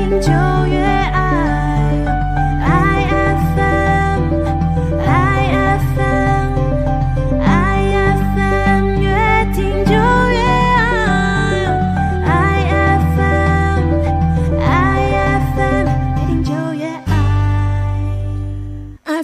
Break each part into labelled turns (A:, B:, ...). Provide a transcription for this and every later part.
A: 听就越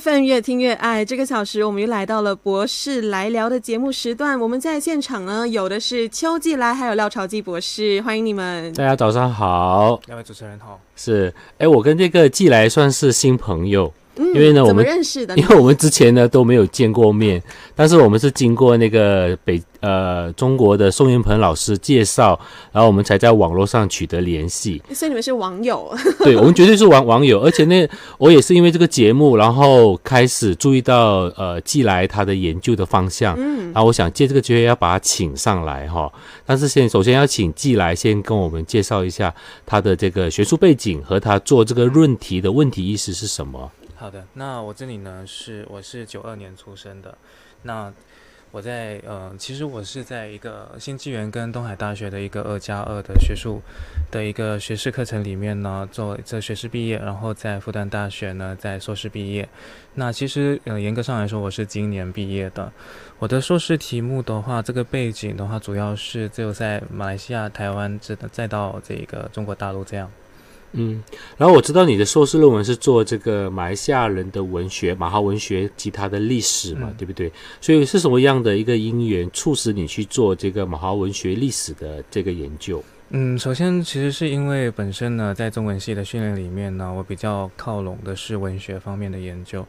B: FM 越听越爱，这个小时我们又来到了博士来聊的节目时段。我们在现场呢，有的是邱继来，还有廖朝基博士，欢迎你们。
C: 大家早上好，
D: 两位主持人好。
C: 是哎，我跟这个季来算是新朋友，
B: 嗯
C: 因为呢我们
B: 认识的？
C: 因为我们之前呢都没有见过面，但是我们是经过那个北呃中国的宋云鹏老师介绍，然后我们才在网络上取得联系。
B: 所以你们是网友，
C: 对，我们绝对是网网友，而且那，我也是因为这个节目，然后开始注意到呃季来他的研究的方向，
B: 嗯
C: 然后我想借这个机会要把他请上来哈。但是先首先要请季来先跟我们介绍一下他的这个学术背景和他做这个论题的问题意识是什么。
D: 好的，那我这里呢是我是九二年出生的，那我在呃，其实我是在一个新纪元跟东海大学的一个二加二的学术的一个学士课程里面呢，做这学士毕业，然后在复旦大学呢在硕士毕业。那其实呃严格上来说，我是今年毕业的。我的硕士题目的话，这个背景的话，主要是只有在马来西亚、台湾，再再到这个中国大陆这样。
C: 嗯，然后我知道你的硕士论文是做这个马来西亚人的文学、马哈文学及它的历史嘛，
D: 嗯
C: 对不对？所以是什么样的一个因缘促使你去做这个马哈文学历史的这个研究？
D: 嗯，首先其实是因为本身呢，在中文系的训练里面呢，我比较靠拢的是文学方面的研究。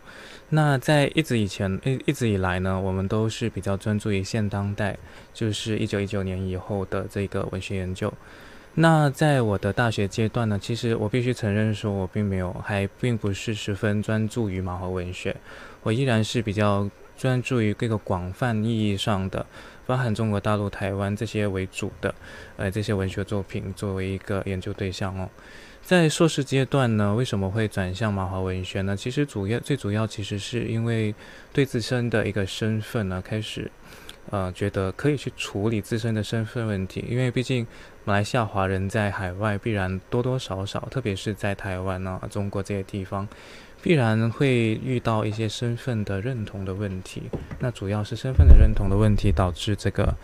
D: 那在一直以前，一一直以来呢，我们都是比较专注于现当代，就是一九一九年以后的这个文学研究。那在我的大学阶段呢，其实我必须承认说，我并没有，还并不是十分专注于马华文学，我依然是比较专注于这个广泛意义上的，包含中国大陆、台湾这些为主的，呃，这些文学作品作为一个研究对象哦。在硕士阶段呢，为什么会转向马华文学呢？其实主要最主要其实是因为对自身的一个身份呢，开始呃觉得可以去处理自身的身份问题，因为毕竟马来西亚华人在海外必然多多少少，特别是在台湾啊、中国这些地方，必然会遇到一些身份的认同的问题。那主要是身份的认同的问题导致这个，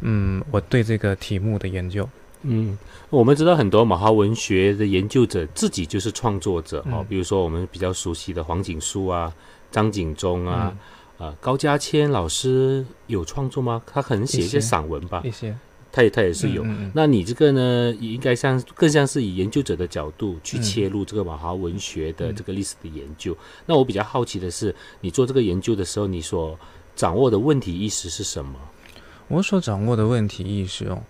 D: 嗯，我对这个题目的研究。
C: 嗯，我们知道很多马哈文学的研究者自己就是创作者哦，
D: 嗯
C: 比如说我们比较熟悉的黄景书啊、张景忠啊、呃高家谦老师有创作吗？他可能写一些散文吧
D: 一，些
C: 他也他也是有。
D: 嗯嗯嗯
C: 那你这个呢，也应该像更像是以研究者的角度去
D: 嗯
C: 切入这个马华文学的
D: 嗯
C: 这个历史的研究。那我比较好奇的是，你做这个研究的时候，你所掌握的问题意识是什么？
D: 我所掌握的问题意识哦，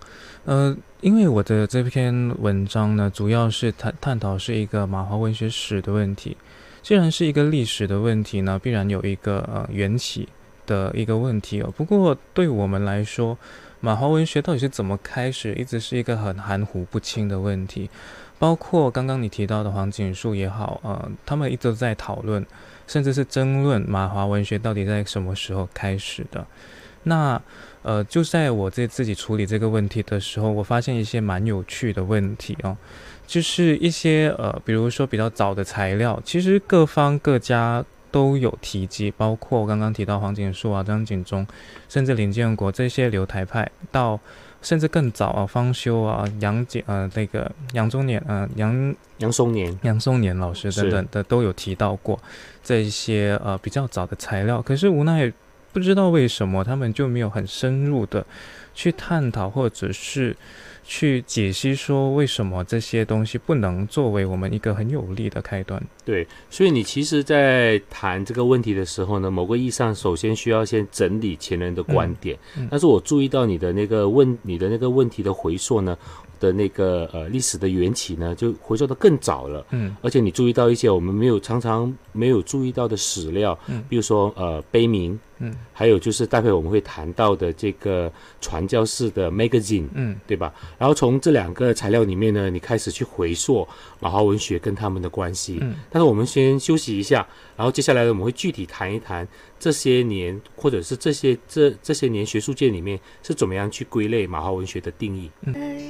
D: 呃，因为我的这篇文章呢，主要是探探讨是一个马华文学史的问题。既然是一个历史的问题呢，必然有一个呃缘起的一个问题哦。不过对我们来说，马华文学到底是怎么开始，一直是一个很含糊不清的问题。包括刚刚你提到的黄锦树也好，呃，他们一直在讨论，甚至是争论马华文学到底在什么时候开始的。那呃，就在我在自己处理这个问题的时候，我发现一些蛮有趣的问题哦，就是一些呃，比如说比较早的材料，其实各方各家都有提及，包括刚刚提到黄锦树啊、张景忠，甚至林建国这些留台派，到甚至更早啊，方修啊、杨景呃那个杨宗年呃杨
C: 杨松年，
D: 杨松年老师等等的都有提到过这一些呃比较早的材料，可是无奈不知道为什么他们就没有很深入的去探讨，或者是去解析说为什么这些东西不能作为我们一个很有力的开端。
C: 对，所以你其实，在谈这个问题的时候呢，某个意义上，首先需要先整理前人的观点。
D: 嗯嗯
C: 但是我注意到你的那个问，你的那个问题的回溯呢，的那个呃历史的缘起呢，就回溯的更早了。
D: 嗯
C: 而且你注意到一些我们没有常常没有注意到的史料，
D: 嗯
C: 比如说呃碑铭
D: 嗯
C: 还有就是待会我们会谈到的这个传教士的 magazine，
D: 嗯
C: 对吧？然后从这两个材料里面呢，你开始去回溯马华文学跟他们的关系。
D: 嗯
C: 但是我们先休息一下，然后接下来呢，我们会具体谈一谈这些年，或者是这些这这些年学术界里面是怎么样去归类马华文学的定义。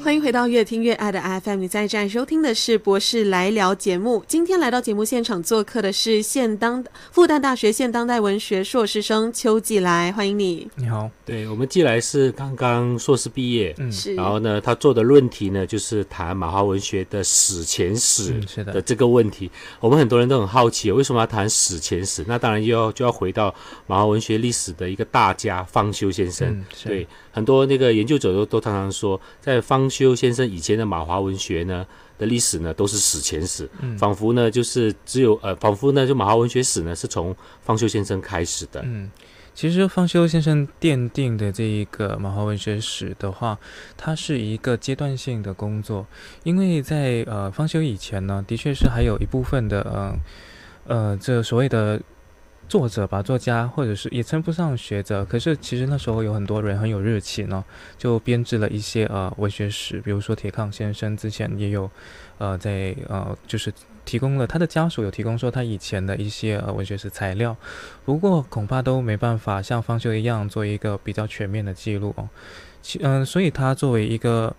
B: 欢迎回到越听越爱的 FM，你在站收听的是博士来聊节目。今天来到节目现场做客的是现当复旦大学现当代文学硕士生邱继来，欢迎你。
D: 你好，
C: 对我们季来是刚刚硕士毕业，
D: 嗯
B: 是，
C: 然后呢，他做的论题呢就是谈马华文学的史前史
D: 的
C: 的这个问题。我们很多人都很好奇，为什么要谈史前史？那当然又要就要回到马华文学历史的一个大家方修先生。
D: 嗯
C: 对，很多那个研究者都都常常说，在方修先生以前的马华文学呢的历史呢都是史前史，
D: 嗯
C: 仿佛呢就是只有呃，仿佛呢就马华文学史呢是从方修先生开始的。
D: 嗯，其实方修先生奠定的这一个马华文学史的话，它是一个阶段性的工作，因为在呃方修以前呢，的确是还有一部分的呃呃这所谓的。作者吧，作家，或者是也称不上学者，可是其实那时候有很多人很有热情呢，就编制了一些呃文学史，比如说铁抗先生之前也有，呃，在呃就是提供了他的家属有提供说他以前的一些呃文学史材料，不过恐怕都没办法像方修一样做一个比较全面的记录哦。其嗯、所以他作为一个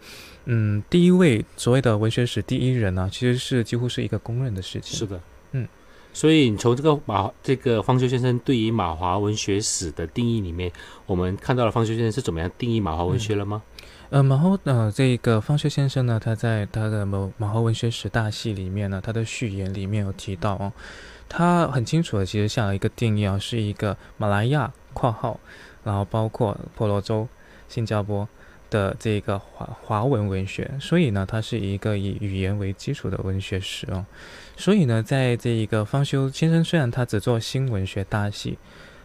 D: 嗯第一位所谓的文学史第一人呢、其实是几乎是一个公认的事情。
C: 是的，
D: 嗯。
C: 所以你从这个马这个方修先生对于马华文学史的定义里面，我们看到了方修先生是怎么样定义马华文学了吗？
D: 呃，然后呃，这个方修先生呢，他在他的《某马华文学史大系》里面呢，他的序言里面有提到哦，他很清楚的其实下了一个定义啊，是一个马来亚（括号），然后包括婆罗洲、新加坡的这个华华文文学，所以呢，它是一个以语言为基础的文学史哦。所以呢，在这一个方修先生虽然他只做新文学大系，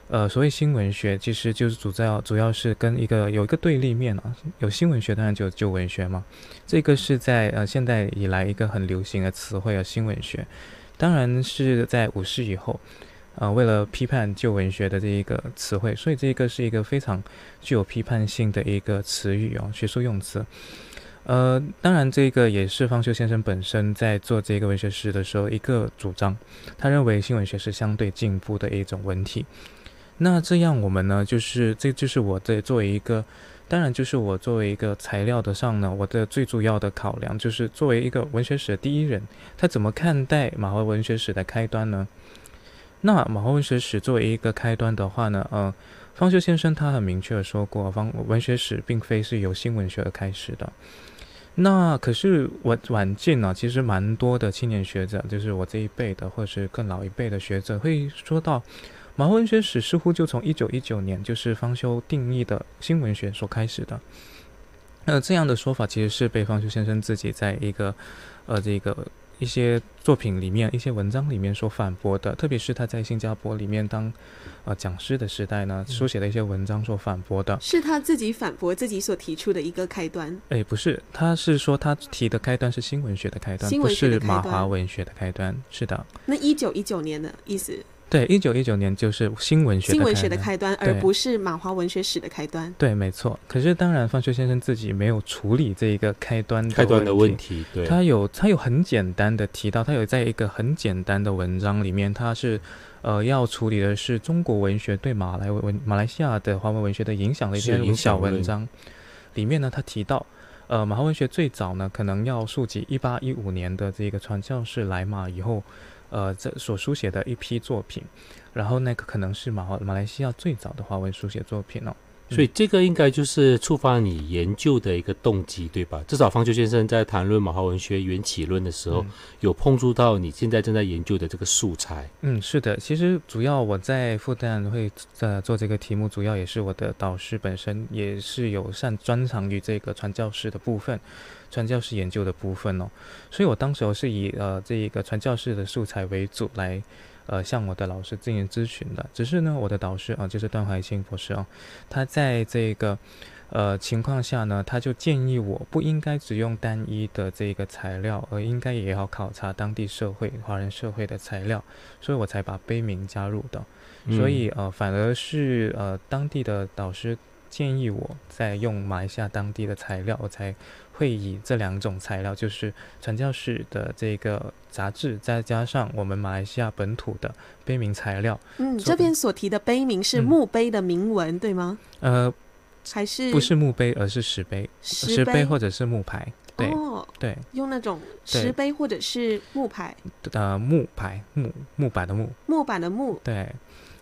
D: 呃，所谓新文学，其实就是主要主要是跟一个有一个对立面啊，有新文学，当然就有旧文学嘛。这个是在呃现代以来一个很流行的词汇啊，新文学，当然是在五世以后，呃，为了批判旧文学的这一个词汇，所以这个是一个非常具有批判性的一个词语哦，学术用词。呃，当然，这个也是方修先生本身在做这个文学史的时候一个主张。他认为新文学是相对进步的一种文体。那这样我们呢，就是这就是我在作为一个，当然就是我作为一个材料的上呢，我的最主要的考量就是作为一个文学史的第一人，他怎么看待马华文学史的开端呢？那马华文学史作为一个开端的话呢，呃，方修先生他很明确的说过，方文学史并非是由新文学而开始的。那可是我晚近呢、其实蛮多的青年学者，就是我这一辈的，或者是更老一辈的学者，会说到马华文学史似乎就从一九一九年，就是方修定义的新文学所开始的。呃，这样的说法其实是被方修先生自己在一个呃这个一些作品里面、一些文章里面所反驳的，特别是他在新加坡里面当呃讲师的时代呢，书写的一些文章所反驳的。
B: 是他自己反驳自己所提出的一个开端。
D: 哎，不是，他是说他提的开端是新文学的开端，不
B: 新文学的
D: 是马华文学的开端。是的，
B: 那一九一九年的意思，
D: 对，一九一九年就是新文学
B: 新文学的开端，而不是马华文学史的开端。
D: 对，没错。可是当然，方修先生自己没有处理这一个开端
C: 开端的问
D: 问
C: 题，对，
D: 他有他有很简单的提到，他有在一个很简单的文章里面，他是呃要处理的是中国文学对马来文马来西亚的华文文学的影响的一篇小
C: 响
D: 文章。里面呢，他提到，呃，马华文学最早呢，可能要溯及一八一五年的这个传教士来马以后，呃，这所书写的一批作品，然后那个可能是马华马来西亚最早的华文书写作品哦。
C: 所以这个应该就是触发你研究的一个动机，对吧？至少方秋先生在谈论马华文学缘起论的时候，
D: 嗯
C: 有碰触到你现在正在研究的这个素材。
D: 嗯，是的，其实主要我在复旦会呃做这个题目，主要也是我的导师本身也是有擅专长于这个传教士的部分，传教士研究的部分哦，所以我当时候是以呃这一个传教士的素材为主来呃向我的老师进行咨询的。只是呢，我的导师啊、就是段怀清博士哦，他在这个呃情况下呢，他就建议我不应该只用单一的这个材料，而应该也要考察当地社会华人社会的材料，所以我才把碑铭加入的。所以呃，反而是呃当地的导师建议我在用马来西亚当地的材料，我才会以这两种材料，就是传教士的这个杂志，再加上我们马来西亚本土的碑铭材料。
B: 嗯，这边所提的碑铭是
D: 嗯
B: 墓碑的铭文，对吗？
D: 呃，
B: 还是
D: 不是墓碑，而是石碑，
B: 石
D: 石碑或者是木牌。对、
B: 哦，
D: 对，
B: 用那种石碑或者是木牌
D: 呃，木牌木木板的木。
B: 木板的木，
D: 对，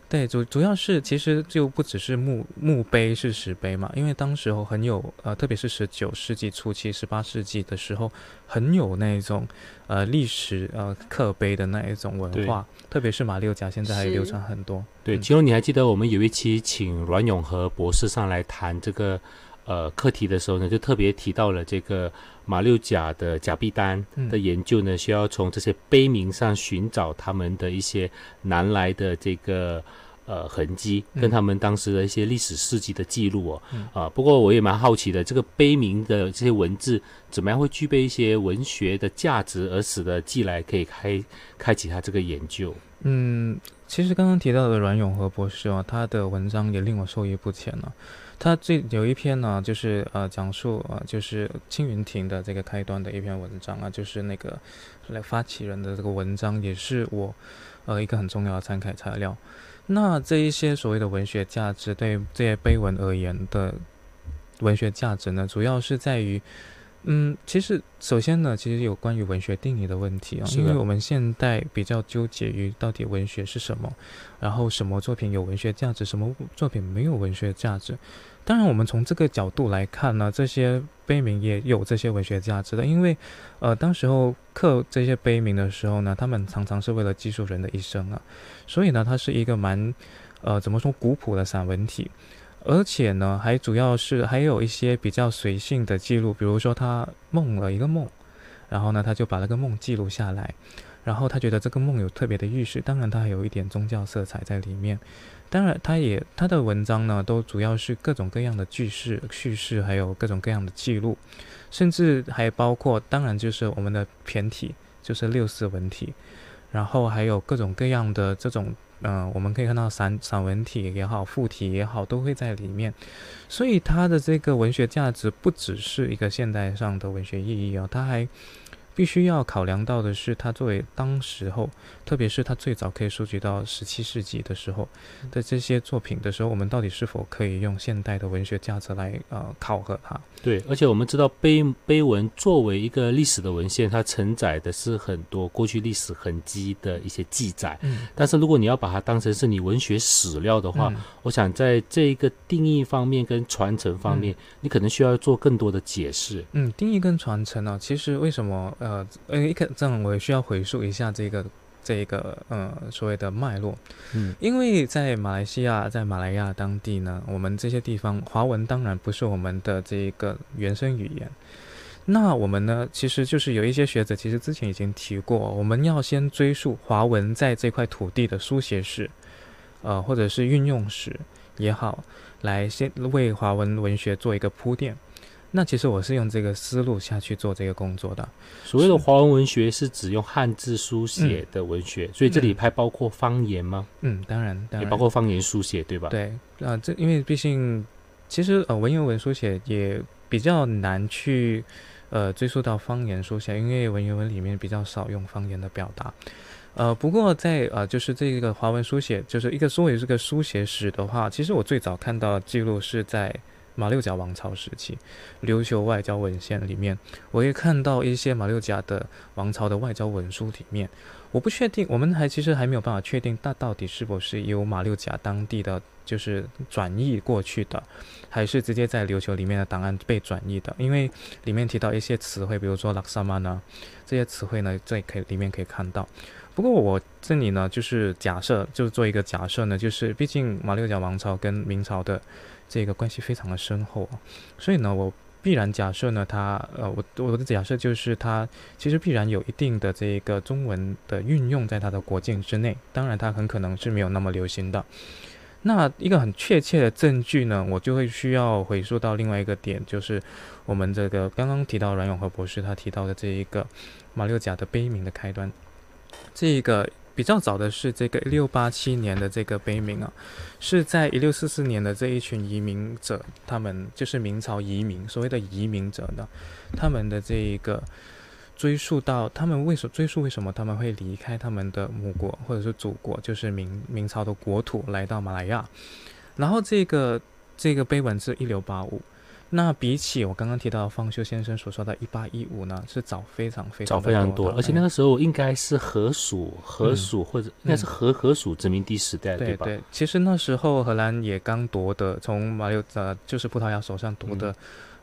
D: 对，主主要是其实就不只是墓墓碑是石碑嘛，因为当时候很有呃，特别是十九世纪初期、十八世纪的时候，很有那种呃历史呃刻碑的那一种文化，特别是马六甲现在还流传很多。
C: 对，
D: 嗯
C: 其中你还记得我们有一期请阮永和博士上来谈这个呃课题的时候呢，就特别提到了这个马六甲的甲必丹
D: 嗯
C: 的研究呢，需要从这些碑铭上寻找他们的一些南来的这个。呃，痕迹
D: 嗯
C: 跟他们当时的一些历史事迹的记录哦，
D: 嗯
C: 啊，不过我也蛮好奇的，这个碑铭的这些文字怎么样会具备一些文学的价值，而使得寄来可以开开启他这个研究？
D: 嗯，其实刚刚提到的阮永和博士哦，他的文章也令我受益不浅呢、他这有一篇呢，就是呃讲述呃就是青云亭的这个开端的一篇文章啊，就是那个来发起人的这个文章，也是我呃一个很重要的参考材料。那这一些所谓的文学价值，对这些碑文而言的文学价值呢，主要是在于。嗯，其实首先呢，其实有关于文学定义的问题啊，因为我们现代比较纠结于到底文学是什么，然后什么作品有文学价值，什么作品没有文学价值。当然，我们从这个角度来看呢，这些碑铭也有这些文学价值的，因为呃，当时候刻这些碑铭的时候呢，他们常常是为了记述人的一生啊，所以呢，它是一个蛮呃怎么说古朴的散文体。而且呢，还主要是还有一些比较随性的记录，比如说他梦了一个梦，然后呢，他就把那个梦记录下来，然后他觉得这个梦有特别的预示，当然他还有一点宗教色彩在里面。当然，他也他的文章呢，都主要是各种各样的句式、叙事，还有各种各样的记录，甚至还包括，当然就是我们的骈体，就是六四文体，然后还有各种各样的这种。嗯、我们可以看到散散文体也好，附体也好，都会在里面，所以他的这个文学价值不只是一个现代上的文学意义哦，他还必须要考量到的是，它作为当时候，特别是它最早可以收集到十七世纪的时候的这些作品的时候，我们到底是否可以用现代的文学价值来呃考核它？
C: 对，而且我们知道碑碑文作为一个历史的文献，它承载的是很多过去历史痕迹的一些记载。
D: 嗯，
C: 但是如果你要把它当成是你文学史料的话，
D: 嗯
C: 我想在这一个定义方面跟传承方面，你可能需要做更多的解释。
D: 嗯，定义跟传承呢、其实为什么呃呃，一个这样我也需要回溯一下这个这一个呃所谓的脉络，
C: 嗯，
D: 因为在马来西亚，在马来亚当地呢，我们这些地方华文当然不是我们的这个原生语言。那我们呢，其实就是有一些学者，其实之前已经提过，我们要先追溯华文在这块土地的书写史，呃，或者是运用史也好，来先为华文文学做一个铺垫。那其实我是用这个思路下去做这个工作的。
C: 所谓的华文文学是指用汉字书写的文学，所以这里还包括方言吗？
D: 嗯，当然，当然
C: 也包括方言书写，对吧？，
D: 对，啊、这因为毕竟，其实呃，文言文书写也比较难去呃追溯到方言书写，因为文言文里面比较少用方言的表达。呃，不过在呃，就是这个华文书写，就是一个作为这个书写史的话，其实我最早看到记录是在马六甲王朝时期琉球外交文献里面，我也看到一些马六甲的王朝的外交文书里面。我不确定，我们还其实还没有办法确定，它到底是否是由马六甲当地的就是转译过去的，还是直接在琉球里面的档案被转译的？因为里面提到一些词汇，比如说拉萨曼呢，这些词汇呢，在可以里面可以看到。不过我这里呢，就是假设，就是做一个假设呢，就是毕竟马六甲王朝跟明朝的这个关系非常的深厚啊，所以呢，我必然假设呢，他呃，我我的假设就是他其实必然有一定的这个中文的运用在他的国境之内，当然他很可能是没有那么流行的。那一个很确切的证据呢，我就会需要回溯到另外一个点，就是我们这个刚刚提到阮永和博士他提到的这一个马六甲的悲鸣的开端，这一个比较早的是这个一六八七年的这个碑铭啊，是在一六四四年的这一群移民者，他们就是明朝移民，所谓的移民者呢，他们的这一个。追溯到他们为什追溯为什么他们会离开他们的母国或者是祖国，就是明明朝的国土来到马来亚，然后这个这个碑文是一六八五，那比起我刚刚提到方修先生所说的一八一五呢，是早非常非常
C: 早非常
D: 多
C: 而且那个时候应该是荷属荷属或者应该是荷荷属殖民地时代，吧？
D: 对对，其实那时候荷兰也刚夺的从马六甲就是葡萄牙手上夺得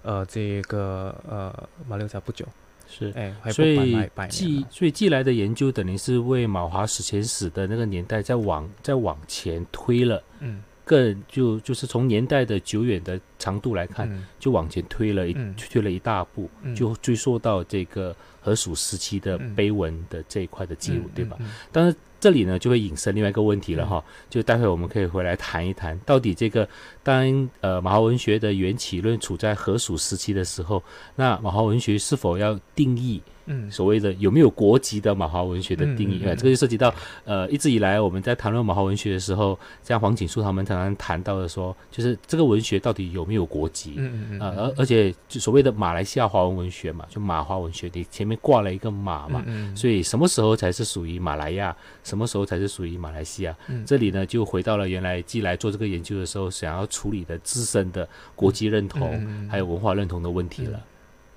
D: 呃这个呃马六甲不久。
C: 是，
D: 哎，
C: 所以寄所以寄来的研究等于是为马华史前史的那个年代再往再往前推了，
D: 嗯
C: 更就就是从年代的久远的长度来看，
D: 嗯。
C: 就往前推了一、
D: 嗯。
C: 推了一大步，
D: 嗯。
C: 就追溯到这个荷属时期的
D: 嗯。
C: 碑文的这一块的记录，
D: 嗯
C: 对吧？
D: 嗯
C: 但是这里呢，就会引申另外一个问题了哈，就待会我们可以回来谈一谈，到底这个当呃马华文学的缘起论处在荷属时期的时候，那马华文学是否要定义
D: 嗯
C: 所谓的有没有国籍的马华文学的定义？
D: 嗯嗯嗯
C: 呃，这个就涉及到呃一直以来我们在谈论马华文学的时候，像黄锦树他们常常谈到的说，就是这个文学到底有没有国籍？
D: 嗯嗯嗯
C: 啊，而而且就所谓的马来西亚华文文学嘛，就马华文学，你前面挂了一个马嘛，
D: 嗯
C: 所以什么时候才是属于马来亚，什么时候才是属于马来西亚？
D: 嗯
C: 这里呢，就回到了原来既来做这个研究的时候，想要处理的自身的国籍认同，还有文化认同的问题了。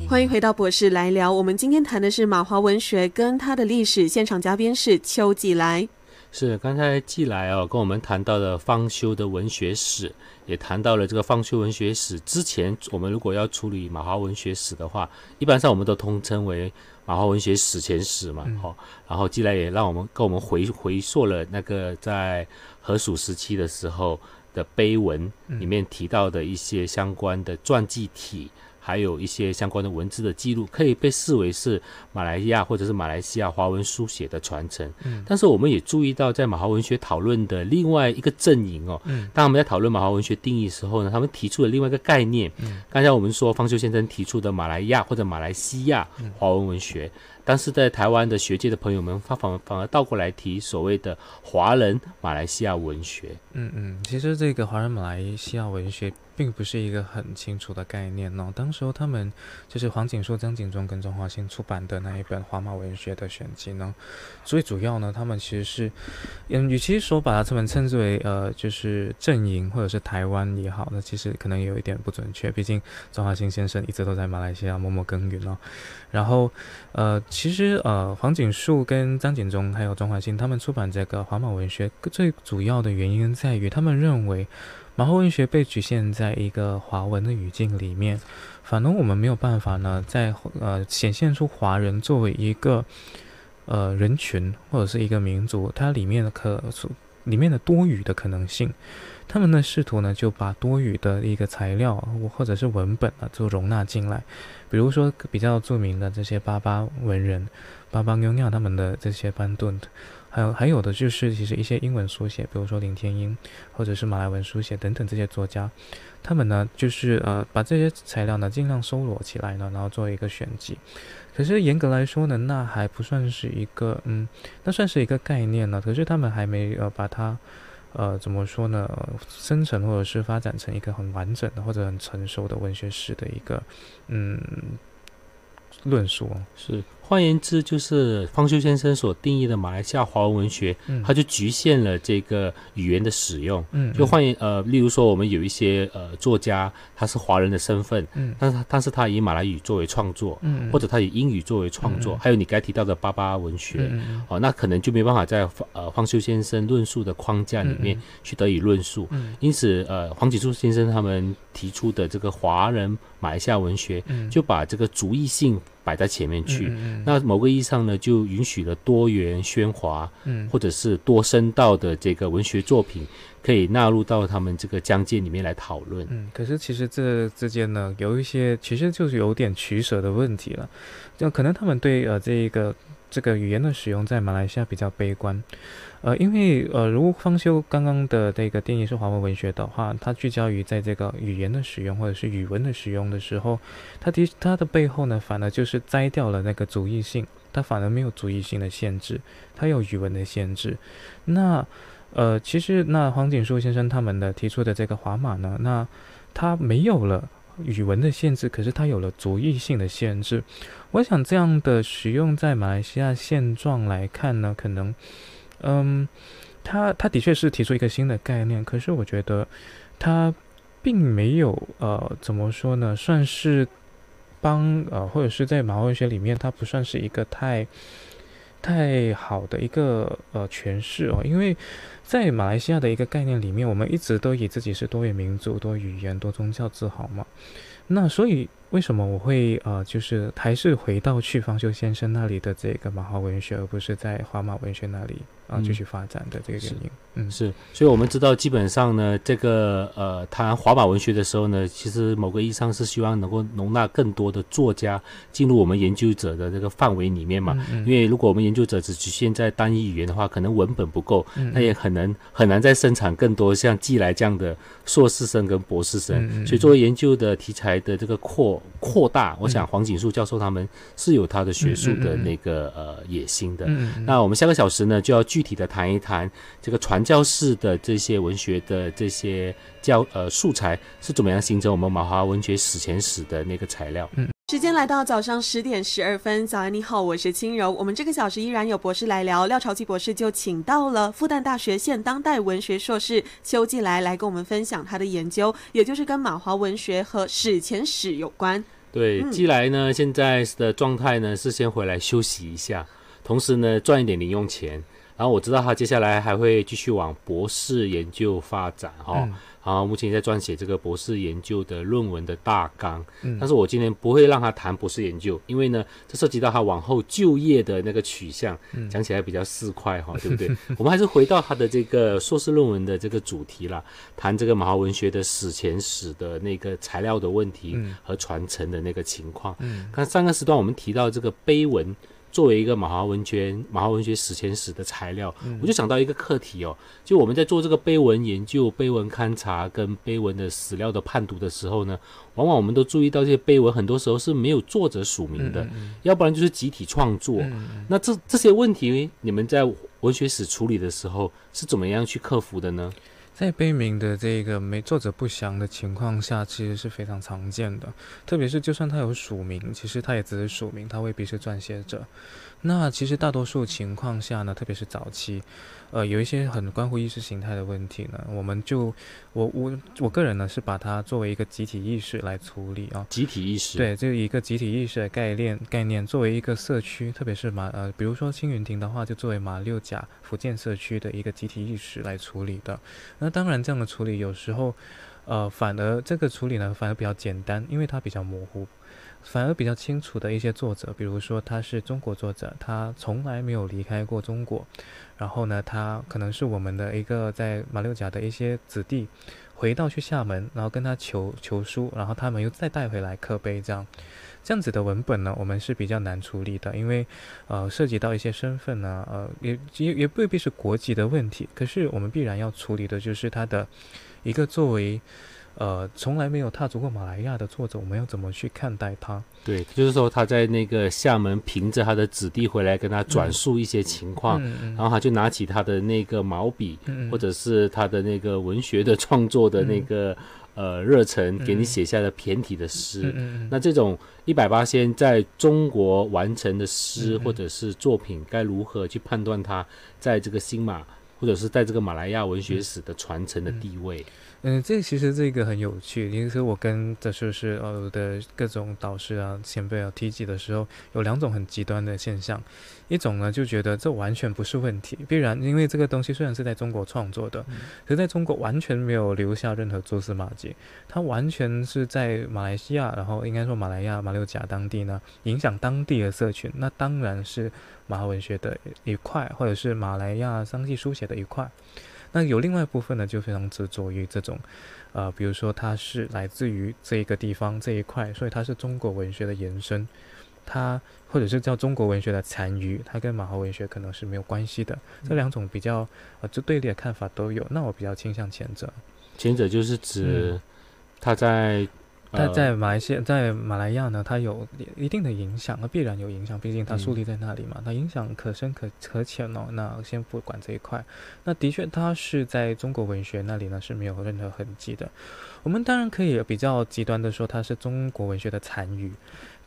B: 欢迎回到博士来聊。我们今天谈的是马华文学跟它的历史，现场嘉宾是邱继来。
C: 是刚才寄来哦，跟我们谈到了方修的文学史，也谈到了这个方修文学史。之前我们如果要处理马华文学史的话，一般上我们都通称为马华文学史前史嘛，
D: 嗯
C: 哈、然后寄来也让我们跟我们回回溯了那个在河属时期的时候的碑文
D: 嗯
C: 里面提到的一些相关的传记体。还有一些相关的文字的记录，可以被视为是马来亚或者是马来西亚华文书写的传承。
D: 嗯
C: 但是我们也注意到，在马华文学讨论的另外一个阵营哦，
D: 嗯
C: 当我们在讨论马华文学定义的时候呢，他们提出了另外一个概念。
D: 嗯
C: 刚才我们说方修先生提出的马来亚或者马来西亚
D: 嗯
C: 华文文学，但是在台湾的学界的朋友们，他反而反而倒过来提所谓的华人马来西亚文学。
D: 嗯嗯，其实这个华人马来西亚文学并不是一个很清楚的概念哦。当时候他们就是黄锦树、张景忠跟中华新出版的那一本华马文学的选集呢，最主要呢，他们其实是，嗯，与其说把他们称之为呃就是阵营或者是台湾也好，那其实可能有一点不准确，毕竟中华新先生一直都在马来西亚默默耕耘哦。然后呃，其实呃，黄锦树跟张景忠还有钟怀新他们出版这个华马文学，最主要的原因在于他们认为马后文学被局限在一个华文的语境里面，反而我们没有办法呢，在呃显现出华人作为一个呃人群或者是一个民族，它里面的可里面的多语的可能性。他们呢试图呢就把多语的一个材料或者是文本啊，就容纳进来，比如说比较著名的这些巴巴文人、巴巴妞妞他们的这些班顿，还有还有的就是其实一些英文书写，比如说林天英或者是马来文书写等等这些作家，他们呢就是呃把这些材料呢尽量收罗起来呢，然后做一个选集。可是严格来说呢，那还不算是一个嗯，那算是一个概念呢。可是他们还没呃把它。呃，怎么说呢？生成或者是发展成一个很完整的或者很成熟的文学史的一个嗯论述。
C: 是，换言之，就是方修先生所定义的马来西亚华文文学，
D: 嗯，
C: 它就局限了这个语言的使用。
D: 嗯
C: 就换言呃，例如说，我们有一些呃作家，他是华人的身份，
D: 嗯。
C: 但是他但是他以马来语作为创作，
D: 嗯
C: 或者他以英语作为创作，还有你该提到的巴巴文学。哦，那可能就没办法在呃方修先生论述的框架里面
D: 嗯
C: 去得以论述。
D: 嗯。
C: 因此，呃，黄锦树先生他们提出的这个华人马来西亚文学，
D: 嗯。
C: 就把这个主义性摆在前面去。
D: 嗯嗯
C: 那某个意义上呢，就允许了多元喧哗，
D: 嗯
C: 或者是多声道的这个文学作品，可以纳入到他们这个疆界里面来讨论。
D: 嗯，可是其实这之间呢，有一些其实就是有点取舍的问题了。就可能他们对呃这一个这个语言的使用在马来西亚比较悲观，呃，因为呃，如方修刚刚的这个定义是华文文学的话，它聚焦于在这个语言的使用或者是语文的使用的时候，它的它的背后呢，反而就是摘掉了那个主义性，它反而没有主义性的限制，它有语文的限制。那呃，其实那黄锦树先生他们的提出的这个华马呢，那它没有了。语文的限制，可是它有了族裔性的限制。我想这样的使用在马来西亚现状来看呢，可能，嗯，他他的确是提出一个新的概念，可是我觉得他并没有呃怎么说呢，算是帮呃或者是在马文学里面，它不算是一个太太好的一个呃诠释哦，因为。在马来西亚的一个概念里面，我们一直都以自己是多元民族、多语言、多宗教自豪嘛。那所以为什么我会呃，就是还是回到去方修先生那里的这个马华文学，而不是在华马文学那里？啊，继续发展的这个原因，
C: 嗯，是，所以我们知道，基本上呢，这个呃，谈华马文学的时候呢，其实某个意义上是希望能够容纳更多的作家进入我们研究者的这个范围里面嘛。因为如果我们研究者只局限在单一语言的话，可能文本不够，那也很难很难再生产更多像季来这样的硕士生跟博士生。所以作为研究的题材的这个扩扩大，我想黄锦树教授他们是有他的学术的那个呃野心的。那我们下个小时呢就要。具体的谈一谈这个传教士的这些文学的这些教呃素材是怎么样形成我们马华文学史前史的那个材料。
B: 嗯，时间来到早上十点十二分，早安你好，我是轻柔。我们这个小时依然有博士来聊，廖朝基博士就请到了复旦大学现当代文学硕士邱继来来跟我们分享他的研究，也就是跟马华文学和史前史有关。
C: 对，继来呢现在的状态呢是先回来休息一下，同时呢赚一点零用钱。然后我知道他接下来还会继续往博士研究发展哈，然后目前在撰写这个博士研究的论文的大纲，但是我今天不会让他谈博士研究，因为呢，这涉及到他往后就业的那个取向，讲起来比较四块哈，对不对？我们还是回到他的这个硕士论文的这个主题啦，谈这个马华文学的史前史的那个材料的问题和传承的那个情况。看上个时段我们提到这个碑文。作为一个马华文学、马华文学史前史的材料，我就想到一个课题哦，就我们在做这个碑文研究、碑文勘察跟碑文的史料的判读的时候呢，往往我们都注意到这些碑文很多时候是没有作者署名的，要不然就是集体创作。那这这些问题，你们在文学史处理的时候是怎么样去克服的呢？
D: 在悲鸣的这个没作者不详的情况下，其实是非常常见的。特别是就算他有署名，其实他也只是署名，他未必是撰写者。那其实大多数情况下呢，特别是早期。呃，有一些很关乎意识形态的问题呢，我们就我我我个人呢是把它作为一个集体意识来处理啊。
C: 集体意识。
D: 对，就一个集体意识的概念概念，作为一个社区，特别是马呃，比如说青云亭的话，就作为马六甲福建社区的一个集体意识来处理的。那当然，这样的处理有时候，呃，反而这个处理呢反而比较简单，因为它比较模糊。反而比较清楚的一些作者，比如说他是中国作者，他从来没有离开过中国，然后呢，他可能是我们的一个在马六甲的一些子弟，回到去厦门，然后跟他求求书，然后他们又再带回来刻碑，这样这样子的文本呢，我们是比较难处理的，因为呃涉及到一些身份呢，呃也也也未必是国籍的问题，可是我们必然要处理的就是他的一个作为。呃，从来没有踏足过马来亚的作者，我们要怎么去看待他？
C: 对，就是说他在那个厦门凭着他的子弟回来跟他转述一些情况，然后他就拿起他的那个毛笔，或者是他的那个文学的创作的那个呃热忱，给你写下了骈体的诗。那这种一百八仙在中国完成的诗或者是作品，该如何去判断他在这个新马或者是在这个马来亚文学史的传承的地位？
D: 嗯，这其实这个很有趣。其实我跟的就是呃我的各种导师啊、前辈啊提及的时候，有两种很极端的现象。一种呢就觉得这完全不是问题，必然因为这个东西虽然是在中国创作的，可是在中国完全没有留下任何蛛丝马迹。它完全是在马来西亚，然后应该说马来亚马六甲当地呢，影响当地的社群。那当然是马文学的一块，或者是马来亚桑记书写的一块。那有另外一部分呢，就非常执着于这种，呃，比如说它是来自于这一个地方这一块，所以它是中国文学的延伸。它或者是叫中国文学的残余，它跟马华文学可能是没有关系的。这两种比较呃就对立的看法都有，那我比较倾向前者。
C: 前者就是指他在
D: 它
C: 呃
D: 在马来西亚，在马来亚呢，它有一定的影响，那必然有影响，毕竟它
C: 嗯
D: 树立在那里嘛，它影响可深可可浅哦。那先不管这一块，那的确它是在中国文学那里呢是没有任何痕迹的。我们当然可以比较极端的说它是中国文学的残余，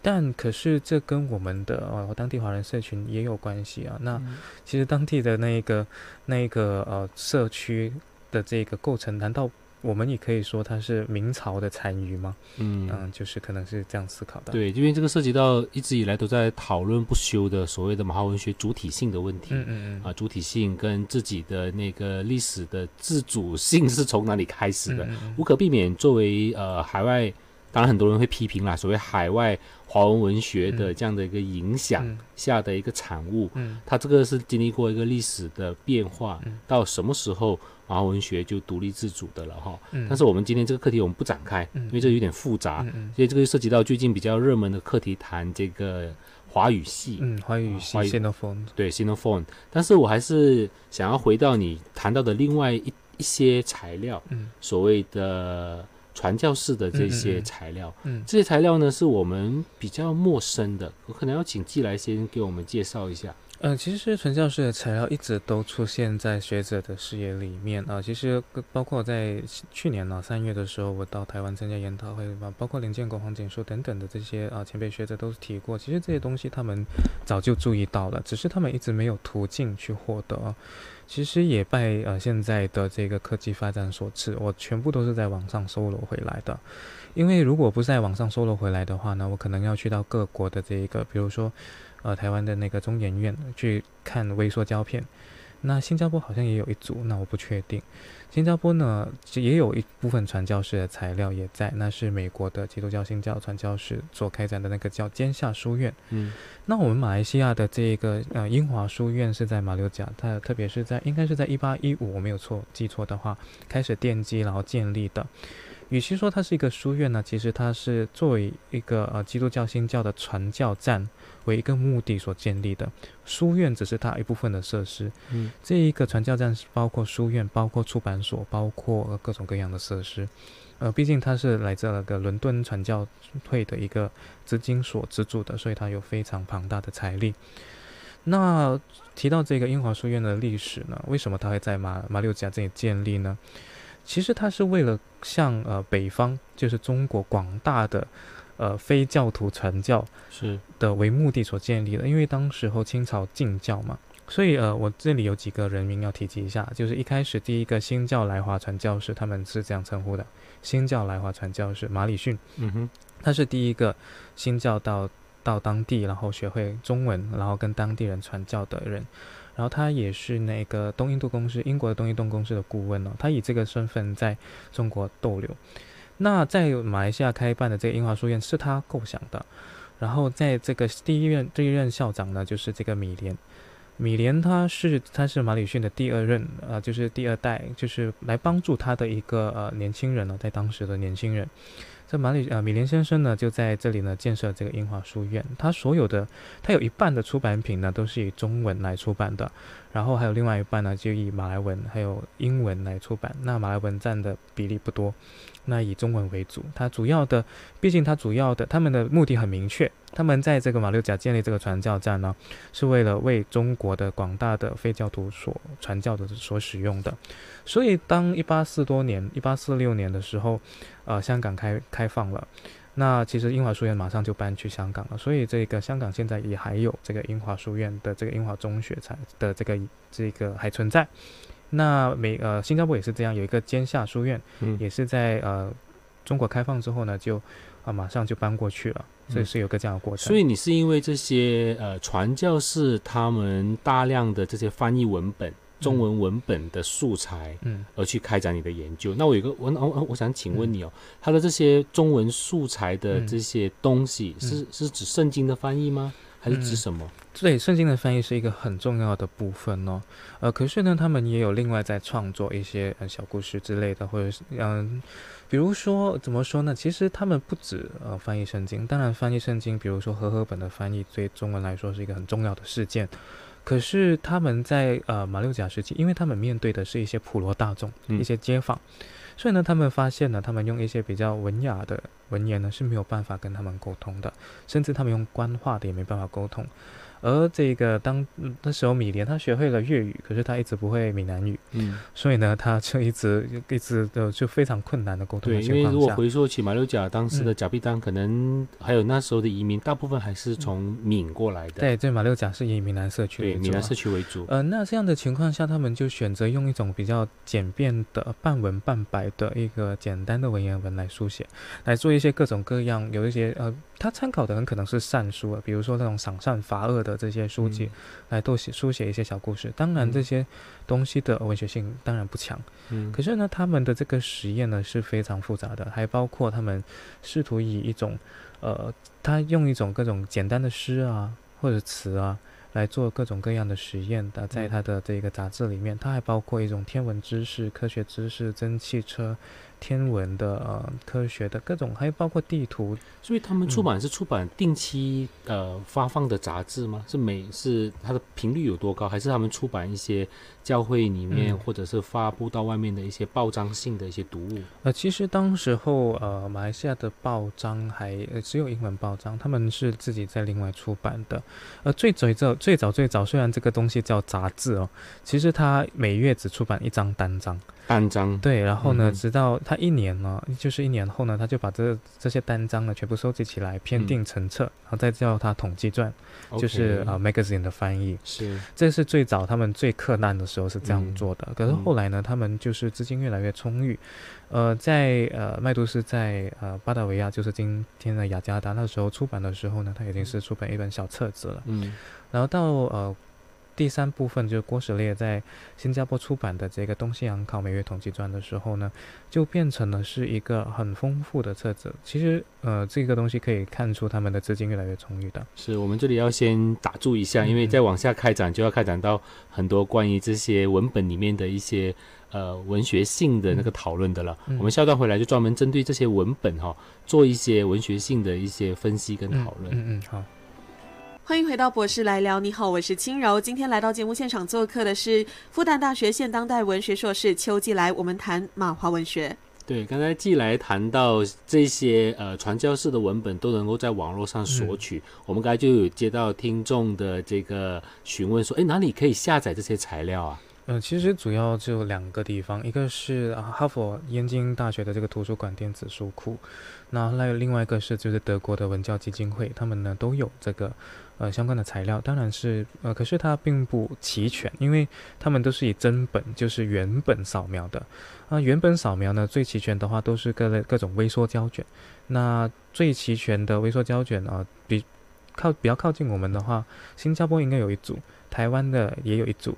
D: 但可是这跟我们的呃当地华人社群也有关系啊。那
C: 嗯
D: 其实当地的那一个那一个呃社区的这个构成，难道我们也可以说它是明朝的残余吗？
C: 嗯
D: 嗯，就是可能是这样思考的。，
C: 对，因为这个涉及到一直以来都在讨论不休的所谓的马华文学主体性的问题。
D: 嗯嗯嗯，
C: 啊，主体性跟自己的那个历史的自主性是从哪里开始的？
D: 嗯嗯
C: 无可避免，作为呃海外，当然很多人会批评啦，所谓海外华文文学的
D: 嗯。
C: 这样的一个影响
D: 嗯。
C: 下的一个产物，
D: 嗯。
C: 它这个是经历过一个历史的变化
D: 嗯，
C: 到什么时候马华文学就独立自主的了哈？
D: 嗯，
C: 但是我们今天这个课题我们不展开，
D: 嗯。
C: 因为这有点复杂，
D: 嗯嗯。
C: 所以这个就涉及到最近比较热门的课题，谈这个华语系。
D: 嗯，华语系
C: 华语
D: xenophone，
C: 对 s i n o p h o n e 但是我还是想要回到你谈到的另外一一些材料，
D: 嗯。
C: 所谓的传教士的这些
D: 嗯
C: 材料，
D: 嗯
C: 这些材料呢是我们比较陌生的，我可能要请季来先给我们介绍一下。
D: 呃，其实传教士的材料一直都出现在学者的视野里面啊、其实呃包括在去年呢、三月的时候，我到台湾参加研讨会吧，包括林建国、黄锦书等等的这些啊、前辈学者都提过，其实这些东西他们早就注意到了，只是他们一直没有途径去获得啊。其实也拜呃现在的这个科技发展所赐，我全部都是在网上搜罗回来的。因为如果不是在网上搜罗回来的话呢，我可能要去到各国的这一个，比如说呃台湾的那个中研院去看微缩胶片。那新加坡好像也有一组，那我不确定。新加坡呢，也有一部分传教士的材料也在，那是美国的基督教新教传教士所开展的那个叫尖下书院。
C: 嗯
D: 那我们马来西亚的这个呃英华书院是在马六甲，它特别是在应该是在一八一五，我没有错记错的话，开始奠基然后建立的。与其说它是一个书院呢，其实它是作为一个呃基督教新教的传教站为一个目的所建立的。书院只是它一部分的设施，
C: 嗯
D: 这一个传教站是包括书院、包括出版所、包括呃各种各样的设施。呃，毕竟它是来自那个伦敦传教会的一个资金所资助的，所以它有非常庞大的财力。那提到这个英华书院的历史呢，为什么它会在马马六甲这里建立呢？其实它是为了向呃北方，就是中国广大的呃非教徒传教
C: 是
D: 的为目的所建立的，因为当时候清朝禁教嘛，所以呃，我这里有几个人名要提及一下，就是一开始第一个新教来华传教士，他们是这样称呼的，新教来华传教士马礼逊，
C: 嗯哼
D: 他是第一个新教到到当地，然后学会中文，然后跟当地人传教的人。然后他也是那个东印度公司，英国的东印度公司的顾问哦，他以这个身份在中国逗留。那在马来西亚开办的这个英华书院是他构想的，然后在这个第一任第一任校长呢，就是这个米莲。米莲他是他是马里逊的第二任，呃，就是第二代，就是来帮助他的一个呃年轻人呢，在当时的年轻人。这马里呃米莲先生呢，就在这里呢建设这个英华书院。他所有的他有一半的出版品呢，都是以中文来出版的，然后还有另外一半呢，就以马来文还有英文来出版。那马来文占的比例不多，那以中文为主。它主要的，毕竟它主要的他们的目的很明确，他们在这个马六甲建立这个传教站呢，是为了为中国的广大的非教徒所传教的所使用的。所以，当一八四多年、一八四六年的时候，呃，香港开开放了，那其实英华书院马上就搬去香港了。所以，这个香港现在也还有这个英华书院的这个英华中学才的这个这个还存在。那美呃新加坡也是这样，有一个尖下书院，
C: 嗯。
D: 也是在呃中国开放之后呢，就啊、马上就搬过去了，所以
C: 嗯
D: 是有个这样的过程。
C: 所以你是因为这些呃传教士他们大量的这些翻译文本、中文文本的素材，
D: 嗯。
C: 而去开展你的研究。那我有个我我我想请问你哦，他的这些中文素材的
D: 嗯。
C: 这些东西是、是指圣经的翻译吗？还是指什么？
D: 对，圣经的翻译是一个很重要的部分哦。呃，可是呢，他们也有另外在创作一些呃小故事之类的，或者是嗯、比如说怎么说呢？其实他们不止呃翻译圣经，当然翻译圣经，比如说和合本的翻译，对中文来说是一个很重要的事件。可是他们在呃马六甲时期，因为他们面对的是一些普罗大众、
C: 嗯
D: 一些街坊，所以呢，他们发现呢，他们用一些比较文雅的文言呢是没有办法跟他们沟通的，甚至他们用官话的也没办法沟通。而这个当那时候米莲她学会了粤语，可是她一直不会闽南语，
C: 嗯，
D: 所以呢，他就一直一直的就非常困难的沟通
C: 因为如果。回溯起马六甲当时的
D: 嗯
C: 甲必丹，可能还有那时候的移民，大部分还是从闽过来的，
D: 对，对马六甲是以闽南社区为，主啊
C: 闽南社区为主。
D: 呃，那这样的情况下，他们就选择用一种比较简便的半文半白的一个简单的文言文来书写，来做一些各种各样，有一些呃，他参考的很可能是善书啊，比如说那种赏善罚恶的这些书籍，来都写书写一些小故事。当然，
C: 嗯
D: 这些东西的文学性当然不强，
C: 嗯，
D: 可是呢，他们的这个实验呢是非常复杂的，还包括他们试图以一种呃，他用一种各种简单的诗啊或者词啊。来做各种各样的实验的，在
C: 嗯
D: 他的这个杂志里面，它还包括一种天文知识、科学知识、蒸汽车、天文的呃科学的各种，还包括地图。
C: 所以他们出
D: 嗯
C: 版是出版定期呃发放的杂志吗？是每是它的频率有多高？还是他们出版一些教会里面、
D: 嗯
C: 或者是发布到外面的一些报章性的一些读物？
D: 呃，其实当时候呃，马来西亚的报章还、呃、只有英文报章，他们是自己在另外出版的。呃，最最早最早最早，虽然这个东西叫杂志哦，其实它每月只出版一张单张。
C: 单张
D: 对，然后呢，
C: 嗯
D: 直到他一年呢，就是一年后呢，他就把这这些单张呢全部收集起来，编订成册，然后再叫它统计传，就是啊、OK，magazine 的翻译。
C: 是
D: 这是最早他们最困难的时候是这样
C: 嗯
D: 做的。可是后来呢，他们就是资金越来越充裕，呃，在呃麦都是在呃巴达维亚，就是今天的雅加达那时候出版的时候呢，他已经是出版一本小册子了。
C: 嗯
D: 然后到呃第三部分，就是郭史烈在新加坡出版的这个《东西洋考每月统计传》的时候呢，就变成了是一个很丰富的册子。其实呃这个东西可以看出他们的资金越来越充裕的。
C: 是我们这里要先打住一下，因为
D: 嗯
C: 再往下开展就要开展到很多关于这些文本里面的一些呃文学性的那个讨论的了。
D: 嗯
C: 我们下段回来就专门针对这些文本哈、做一些文学性的一些分析跟讨论。
D: 嗯嗯好。
B: 欢迎回到博士来聊。你好，我是轻柔。今天来到节目现场做客的是复旦大学现当代文学硕士邱继来，我们谈马华文学。
C: 对，刚才季来谈到这些呃传教士的文本都能够在网络上索取，我们刚才就有接到听众的这个询问说，哎，哪里可以下载这些材料啊？
D: 呃，其实主要就两个地方，一个是啊哈佛燕京大学的这个图书馆电子书库，那还有另外一个是就是德国的文教基金会，他们呢都有这个呃相关的材料，当然是呃，可是它并不齐全，因为他们都是以真本，就是原本扫描的。啊，原本扫描呢最齐全的话都是各类各种微缩胶卷，那最齐全的微缩胶卷啊，比靠比较靠近我们的话，新加坡应该有一组，台湾的也有一组。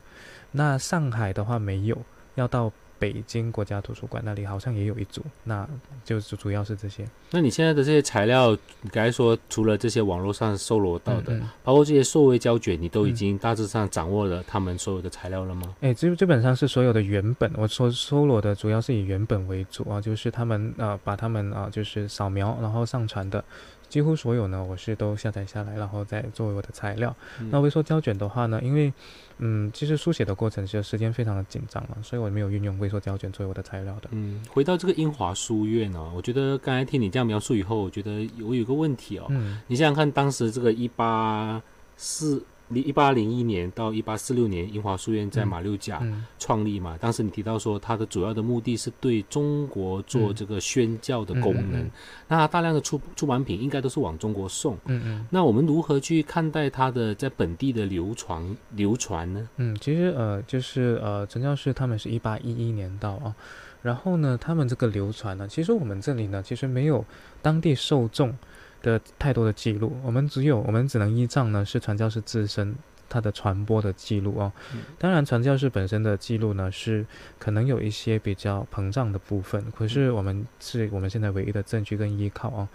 D: 那上海的话没有，要到北京国家图书馆那里好像也有一组，那就主主要是这些。
C: 那你现在的这些材料，你刚才说除了这些网络上搜罗到的，
D: 嗯嗯。
C: 包括这些数位胶卷，你都已
D: 嗯
C: 经大致上掌握了他们所有的材料了吗？
D: 哎，基基本上是所有的原本，我所搜罗的主要是以原本为主啊，就是他们呃把他们啊就是扫描然后上传的，几乎所有呢我是都下载下来，然后再作为我的材料。
C: 嗯
D: 那微缩胶卷的话呢，因为嗯其实书写的过程其实时间非常的紧张嘛，所以我没有运用微缩胶卷作为我的材料的。
C: 嗯，回到这个英华书院呢、我觉得刚才听你这样描述以后，我觉得我有个问题哦，
D: 嗯
C: 你想想看，当时这个一八四一八零一年到一八四六年，英华书院在
D: 嗯
C: 马六甲
D: 嗯
C: 创立嘛，当时你提到说它的主要的目的是对中国做
D: 嗯
C: 这个宣教的功能，那它大量的出出版品应该都是往中国送。
D: 嗯嗯。
C: 那我们如何去看待它的在本地的流传流传呢？
D: 嗯，其实呃，就是呃，陈教士他们是一八一一年到啊，然后呢，他们这个流传呢，其实我们这里呢，其实没有当地受众的太多的记录，我们只有我们只能依仗呢是传教士自身它的传播的记录哦。
C: 嗯
D: 当然，传教士本身的记录呢是可能有一些比较膨胀的部分，可是我们是我们现在唯一的证据跟依靠哦。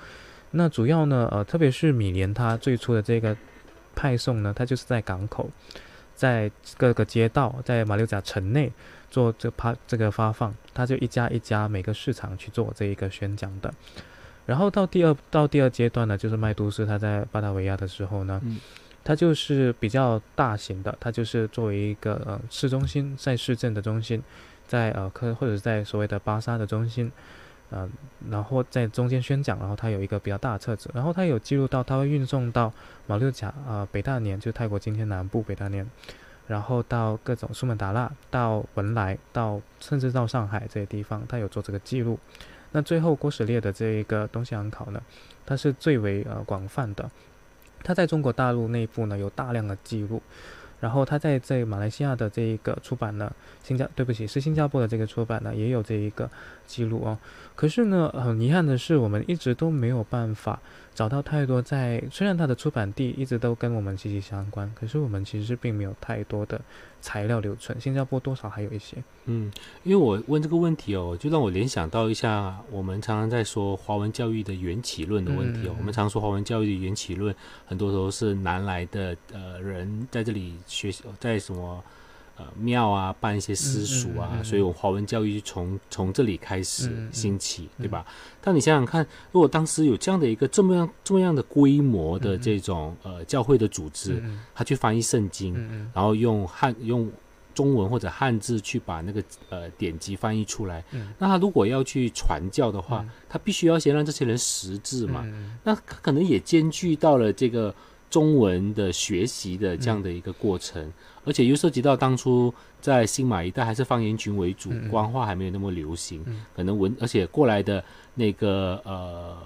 D: 那主要呢，呃，特别是米莲他最初的这个派送呢，它就是在港口，在各个街道，在马六甲城内做这发这个发放，他就一家一家每个市场去做这一个宣讲的。然后到第二到第二阶段呢，就是麦都斯他在巴达维亚的时候呢，
C: 嗯
D: 它就是比较大型的，它就是作为一个呃市中心，在市政的中心，在呃科或者在所谓的巴沙的中心，呃，然后在中间宣讲，然后它有一个比较大的册子，然后它有记录到它会运送到马六甲啊、呃北大年，就是泰国今天南部北大年，然后到各种苏门答腊，到文莱，到甚至到上海这些地方，它有做这个记录。那最后郭史烈的这一个东西航考呢，它是最为呃广泛的，它在中国大陆内部呢有大量的记录，然后它在这马来西亚的这一个出版呢，新加对不起是新加坡的这个出版呢也有这一个记录哦。可是呢，很遗憾的是，我们一直都没有办法找到太多在，虽然它的出版地一直都跟我们息息相关，可是我们其实并没有太多的材料留存。新加坡多少还有一些，
C: 嗯，因为我问这个问题哦，就让我联想到一下，我们常常在说华文教育的缘起论的问题哦。
D: 嗯
C: 我们常说华文教育的缘起论，很多时候是南来的呃人在这里学习，在什么呃庙啊办一些私塾啊，所以我华文教育就从从这里开始兴起，对吧？但你想想看，如果当时有这样的一个这么样这么样的规模的这种呃教会的组织，
D: 嗯
C: 他去翻译圣经，然后用汉用中文或者汉字去把那个呃典籍翻译出来。
D: 嗯。
C: 那他如果要去传教的话，
D: 嗯。
C: 他必须要先让这些人识字嘛。
D: 嗯
C: 那他可能也兼具到了这个中文的学习的这样的一个过程，而且又涉及到当初在新马一带还是方言群为主，官话还没有那么流行，
D: 嗯
C: 可能文而且过来的那个呃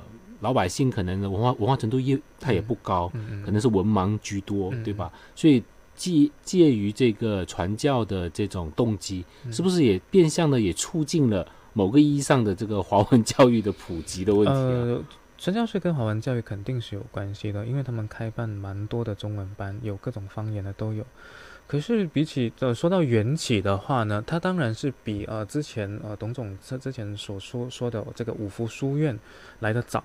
C: 老百姓可能的文化文化程度也他也不高，可能是文盲居多，
D: 嗯
C: 对吧？所以介介于这个传教的这种动机，
D: 嗯
C: 是不是也变相的也促进了某个意义上的这个华文教育的普及的问题啊？
D: 呃，传教士跟华文教育肯定是有关系的，因为他们开办蛮多的中文班，有各种方言的都有。可是比起呃说到缘起的话呢，它当然是比呃之前呃董总之之前所说说的这个五福书院来的早。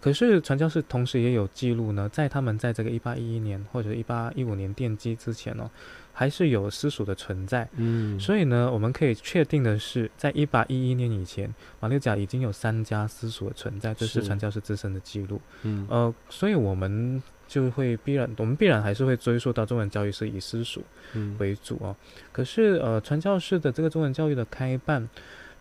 D: 可是传教士同时也有记录呢，在他们在这个一八一一年或者一八一五年奠基之前呢，还是有私塾的存在。
C: 嗯，
D: 所以呢，我们可以确定的是，在一八一一年以前，马六甲已经有三家私塾的存在，这是
C: 是
D: 传教士自身的记录。
C: 嗯
D: 呃，所以我们就会必然，我们必然还是会追溯到中文教育是以私塾
C: 嗯
D: 为主哦。可是呃，传教士的这个中文教育的开办，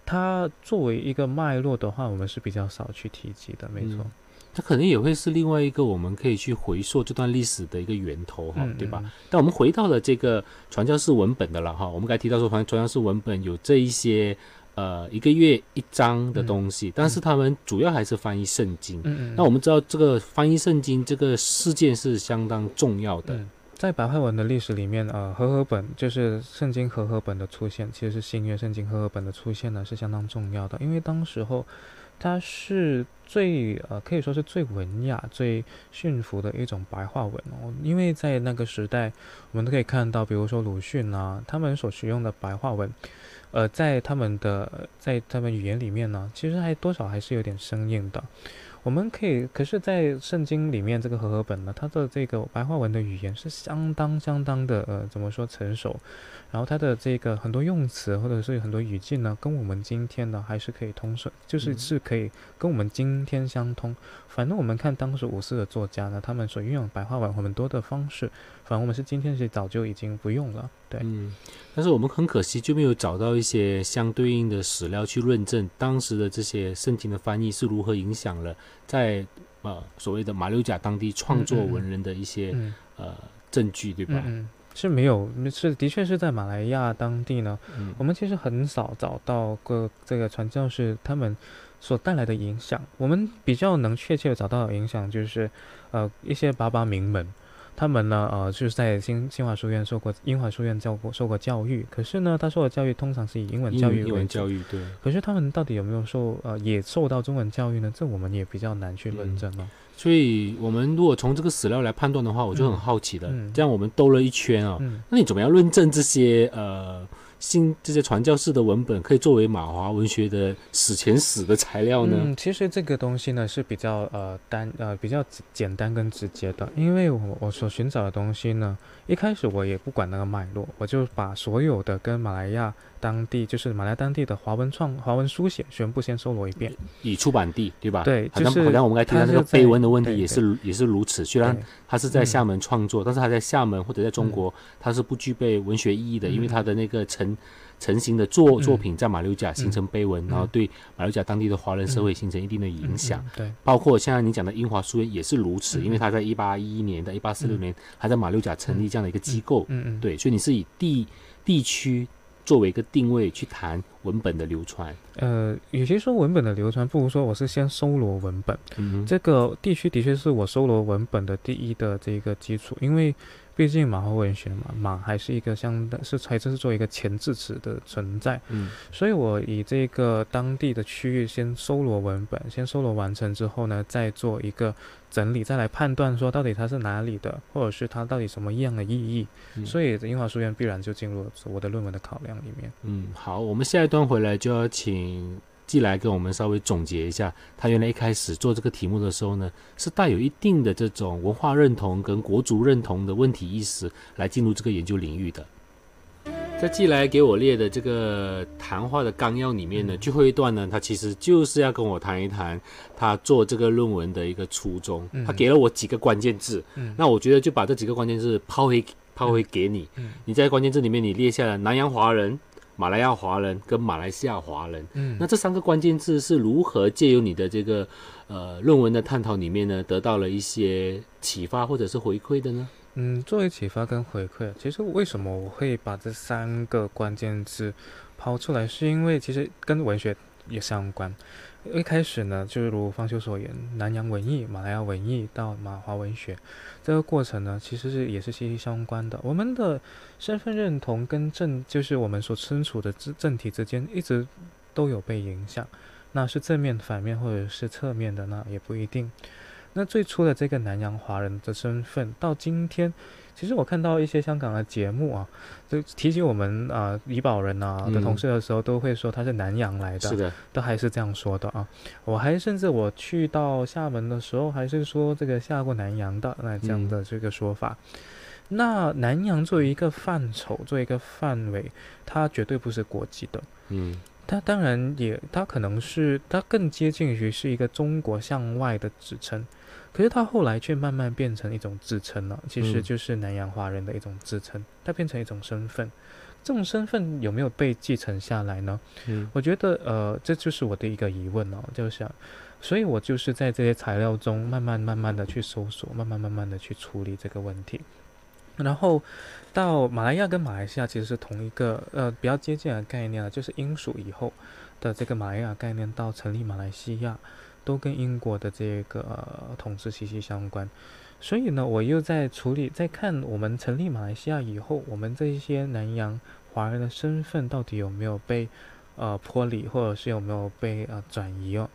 D: 它作为一个脉络的话，我们是比较少去提及的，没错
C: 嗯。它可能也会是另外一个我们可以去回溯这段历史的一个源头哈，
D: 嗯
C: 对吧？
D: 嗯
C: 但我们回到了这个传教士文本的了哈，我们刚才提到说传传教士文本有这一些呃一个月一章的东西，但是他们主要还是翻译圣经。
D: 嗯嗯。
C: 那我们知道这个翻译圣经这个事件是相当重要的，
D: 嗯，在白话文的历史里面，啊，和合本就是圣经和合本的出现，其实是新约圣经和合本的出现呢是相当重要的，因为当时候它是最呃可以说是最文雅、最驯服的一种白话文哦，因为在那个时代，我们都可以看到，比如说鲁迅啊，他们所使用的白话文。呃，在他们的在他们语言里面呢，其实还多少还是有点生硬的。我们可以，可是，在圣经里面这个和合本呢，它的这个白话文的语言是相当相当的呃，怎么说成熟，然后它的这个很多用词或者是很多语境呢，跟我们今天呢还是可以通顺，就是
C: 嗯
D: 是可以跟我们今天相通。反正我们看当时五四的作家呢，他们所运用白话文很多的方式，反正我们是今天是早就已经不用了。对，
C: 嗯，但是我们很可惜就没有找到一些相对应的史料去论证当时的这些圣经的翻译是如何影响了在呃所谓的马六甲当地创作文人的一些、
D: 嗯
C: 呃证据，对吧？
D: 是没有，是的确是在马来亚当地呢，
C: 嗯
D: 我们其实很少找到个这个传教士他们所带来的影响。我们比较能确切的找到的影响，就是呃一些爸爸名门，他们呢呃就是在新新华书院受过英华书院教过受过教育，可是呢他受的教育通常是以英文
C: 英英
D: 教育为主。
C: 文教育，对。
D: 可是他们到底有没有受呃也受到中文教育呢？这我们也比较难去论
C: 嗯
D: 证哦。
C: 所以，我们如果从这个史料来判断的话，我就很好奇了。
D: 嗯
C: 这样我们兜了一圈啊、
D: 嗯
C: 那你怎么样论证这些呃新这些传教士的文本可以作为马华文学的史前史的材料呢？
D: 嗯，其实这个东西呢是比较呃单呃比较简简单跟直接的，因为我我所寻找的东西呢，一开始我也不管那个脉络，我就把所有的跟马来亚当地就是马来当地的华文创华文书写全部先搜罗一遍。
C: 以出版地对吧？
D: 对
C: 好像
D: 就是
C: 好像我们刚才提到那个碑文的问题也是也是如此。虽然他是在
D: 嗯
C: 厦门创作，但是他在厦门或者在中国，他是不具备文学意义的，因为
D: 嗯
C: 他的那个成成型的作
D: 嗯。
C: 作品在马六甲形成碑文，
D: 嗯。
C: 然后对马六甲当地的华人社会形成一定的影响。
D: 对，
C: 包括现在你讲的英华书院也是如此，
D: 嗯
C: 因为他在一八一一年到一八四六
D: 嗯。
C: 年，还在马六甲成立这样的一个机构。
D: 嗯嗯，
C: 对，所以你是以地地区作为一个定位去谈文本的流传。
D: 呃，与其说文本的流传，不如说我是先搜罗文本。
C: 嗯，
D: 这个地区的确是我搜罗文本的第一的这个基础，因为毕竟马华文学嘛，马还是一个相当是还是作为一个前置词的存在，
C: 嗯
D: 所以我以这个当地的区域先搜罗文本，先搜罗完成之后呢，再做一个整理，再来判断说到底它是哪里的，或者是它到底什么样的意义。
C: 嗯
D: 所以英华书院必然就进入了我的论文的考量里面。
C: 嗯，好，我们下一段回来就要请季来跟我们稍微总结一下，他原来一开始做这个题目的时候呢，是带有一定的这种文化认同跟国族认同的问题意识来进入这个研究领域的。在寄来给我列的这个谈话的纲要里面呢，最后一段呢，他其实就是要跟我谈一谈他做这个论文的一个初衷。
D: 嗯
C: 他给了我几个关键字，
D: 嗯
C: 那我觉得就把这几个关键字抛回抛回给你。
D: 嗯
C: 你在关键字里面你列下了南洋华人、马来亚华人跟马来西亚华人。
D: 嗯
C: 那这三个关键字是如何借由你的这个呃论文的探讨里面呢，得到了一些启发或者是回馈的呢？
D: 嗯，作为启发跟回馈，其实为什么我会把这三个关键字抛出来，是因为其实跟文学也相关。一开始呢，就是如方修所言，南洋文艺、马来亚文艺到马华文学，这个过程呢，其实是也是息息相关的。我们的身份认同跟正，就是我们所身处的政政体之间，一直都有被影响。那是正面、反面，或者是侧面的，那也不一定。那最初的这个南洋华人的身份，到今天，其实我看到一些香港的节目啊，就提起我们啊怡保人啊的
C: 嗯
D: 同事的时候，都会说他是南洋来的，
C: 是的，
D: 都还是这样说的啊。我还甚至我去到厦门的时候，还是说这个下过南洋的那这样的这个说法。那南洋作为一个范畴，作为一个范围，它绝对不是国际的。
C: 嗯
D: 它当然也，它可能是它更接近于是一个中国向外的指称，可是它后来却慢慢变成一种自称了，其实
C: 嗯
D: 就是南洋华人的一种自称，它变成一种身份。这种身份有没有被继承下来呢？
C: 嗯
D: 我觉得，呃，这就是我的一个疑问哦，就想，所以我就是在这些材料中慢慢慢慢的去搜索，慢慢慢慢的去处理这个问题。然后到马来亚跟马来西亚其实是同一个呃比较接近的概念啊，就是英属以后的这个马来亚概念到成立马来西亚，都跟英国的这个、呃、统治息息相关。所以呢，我又在处理，在看我们成立马来西亚以后，我们这些南洋华人的身份到底有没有被呃脱离，或者是有没有被呃转移哦。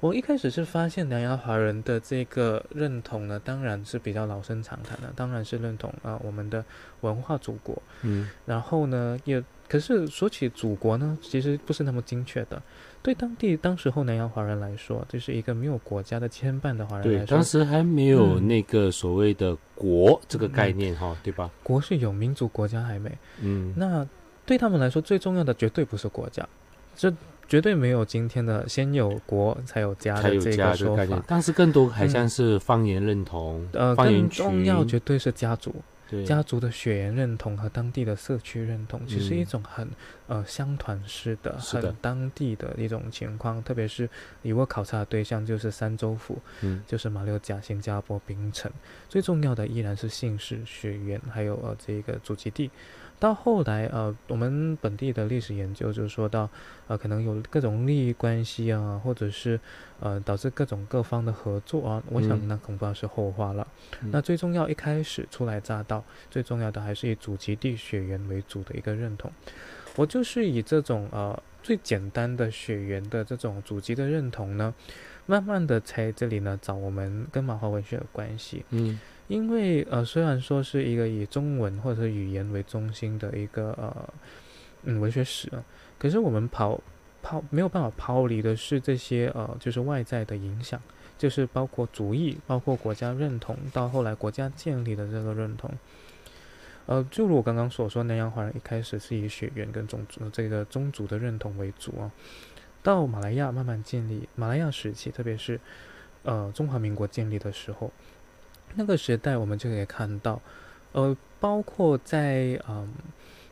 D: 我一开始是发现南洋华人的这个认同呢，当然是比较老生常谈的，当然是认同啊、我们的文化祖国。
C: 嗯
D: 然后呢，也可是说起祖国呢，其实不是那么精确的。对当地当时候南洋华人来说，这是一个没有国家的牵绊的华人
C: 对，
D: 来说
C: 当，时还没有
D: 嗯
C: 那个所谓的国这个概念哈，对吧？
D: 国是有，民族国家还没。
C: 嗯
D: 那对他们来说，最重要的绝对不是国家，这绝对没有今天的先有国才有家的这个说法，。
C: 但是更多还像是方言认同，
D: 呃，更
C: 方言群
D: 重要绝对是家族，
C: 对
D: 家族的血缘认同和当地的社区认同，其实
C: 嗯
D: 一种很呃乡团式的、
C: 的
D: 很当地的一种情况。特别是以我考察的对象就是三州府，
C: 嗯
D: 就是马六甲、新加坡、槟城，最重要的依然是姓氏、血缘，还有呃这个祖籍地。到后来，呃，我们本地的历史研究就说到，呃，可能有各种利益关系啊，或者是呃导致各种各方的合作啊。我想
C: 嗯
D: 那恐怕是后话了。
C: 嗯
D: 那最重要，一开始初来乍到，最重要的还是以祖籍地血缘为主的一个认同。我就是以这种呃最简单的血缘的这种祖籍的认同呢，慢慢的在这里呢找我们跟马华文学的关系。
C: 嗯
D: 因为呃，虽然说是一个以中文或者是语言为中心的一个呃嗯文学史啊，可是我们抛抛没有办法抛离的是这些呃就是外在的影响，就是包括主义，包括国家认同，到后来国家建立的这个认同。呃，就如我刚刚所说，南洋华人一开始是以血缘跟种族这个宗族的认同为主啊，到马来亚慢慢建立，马来亚时期，特别是呃中华民国建立的时候，那个时代我们就可以看到，呃，包括在嗯、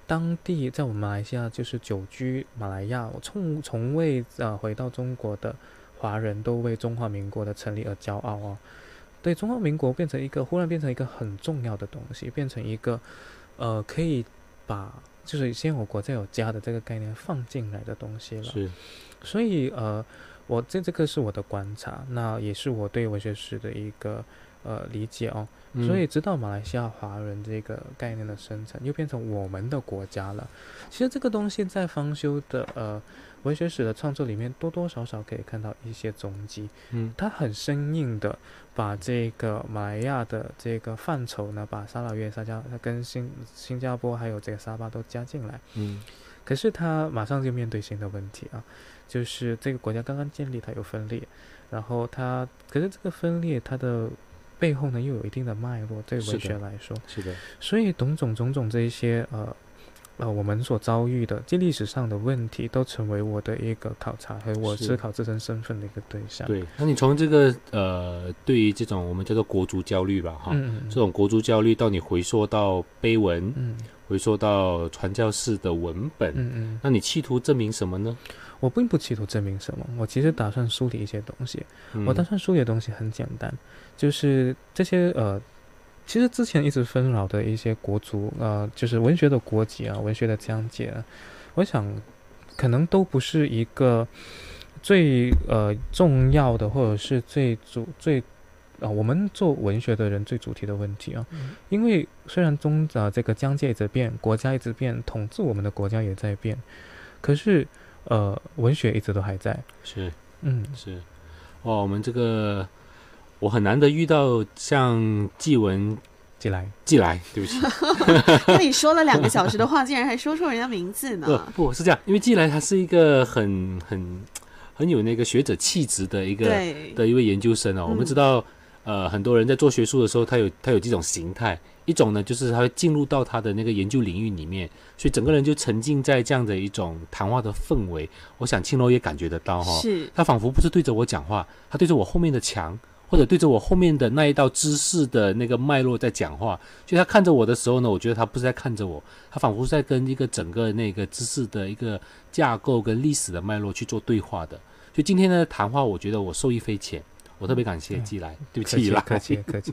D: 当地，在我们马来西亚就是久居马来亚，我从从未啊回到中国的华人都为中华民国的成立而骄傲啊。对中华民国变成一个忽然变成一个很重要的东西，变成一个呃可以把就是先有国再有家的这个概念放进来的东西了。
C: 是
D: 所以呃，我这这个是我的观察，那也是我对文学史的一个呃理解哦。
C: 嗯
D: 所以直到马来西亚华人这个概念的生成，又变成我们的国家了。其实这个东西在方修的呃文学史的创作里面，多多少少可以看到一些踪迹。
C: 嗯
D: 他很生硬的把这个马来亚的这个范畴呢，把沙拉越、沙加跟新新加坡还有这个沙巴都加进来。
C: 嗯
D: 可是他马上就面对新的问题啊，就是这个国家刚刚建立，它有分裂，然后它可是这个分裂它的背后呢又有一定的脉络，对文学来说，
C: 是的，
D: 所以种种种种这一些呃呃我们所遭遇的这历史上的问题，都成为我的一个考察和我思考自身身份的一个对象。，
C: 对。那你从这个呃，对于这种我们叫做国足焦虑吧，哈，
D: 嗯嗯
C: 这种国足焦虑，到你回溯到碑文，
D: 嗯
C: 回溯到传教士的文本，
D: 嗯嗯，
C: 那你企图证明什么呢？
D: 我并不企图证明什么，我其实打算梳理一些东西。
C: 嗯
D: 我打算梳理的东西很简单，就是这些呃，其实之前一直纷扰的一些国族呃，就是文学的国籍啊，文学的疆界啊，我想可能都不是一个最呃重要的，或者是最主最。啊、我们做文学的人最主题的问题啊，因为虽然中啊、这个疆界一直变，国家一直变，统治我们的国家也在变，可是呃文学一直都还在，
C: 是
D: 嗯
C: 是，哦，我们这个我很难得遇到像纪文
D: 进来，
C: 寄来，对不起
B: 那你说了两个小时的话，竟然还说出人家名字
C: 不
B: 呢？
C: 不是这样，因为寄来他是一个很很很有那个学者气质的一个
B: 对，
C: 的一位研究生哦。我们
B: 嗯
C: 知道，呃，很多人在做学术的时候，他有他有几种形态，一种呢就是他会进入到他的那个研究领域里面，所以整个人就沉浸在这样的一种谈话的氛围。我想青楼也感觉得到哈、
B: 是
C: 他仿佛不是对着我讲话，他对着我后面的墙，或者对着我后面的那一道知识的那个脉络在讲话。所以他看着我的时候呢，我觉得他不是在看着我，他仿佛是在跟一个整个那个知识的一个架构跟历史的脉络去做对话的。所以今天的谈话，我觉得我受益匪浅，我特别感谢
D: 嗯
C: 季来，对不起啦，
D: 气客气客气。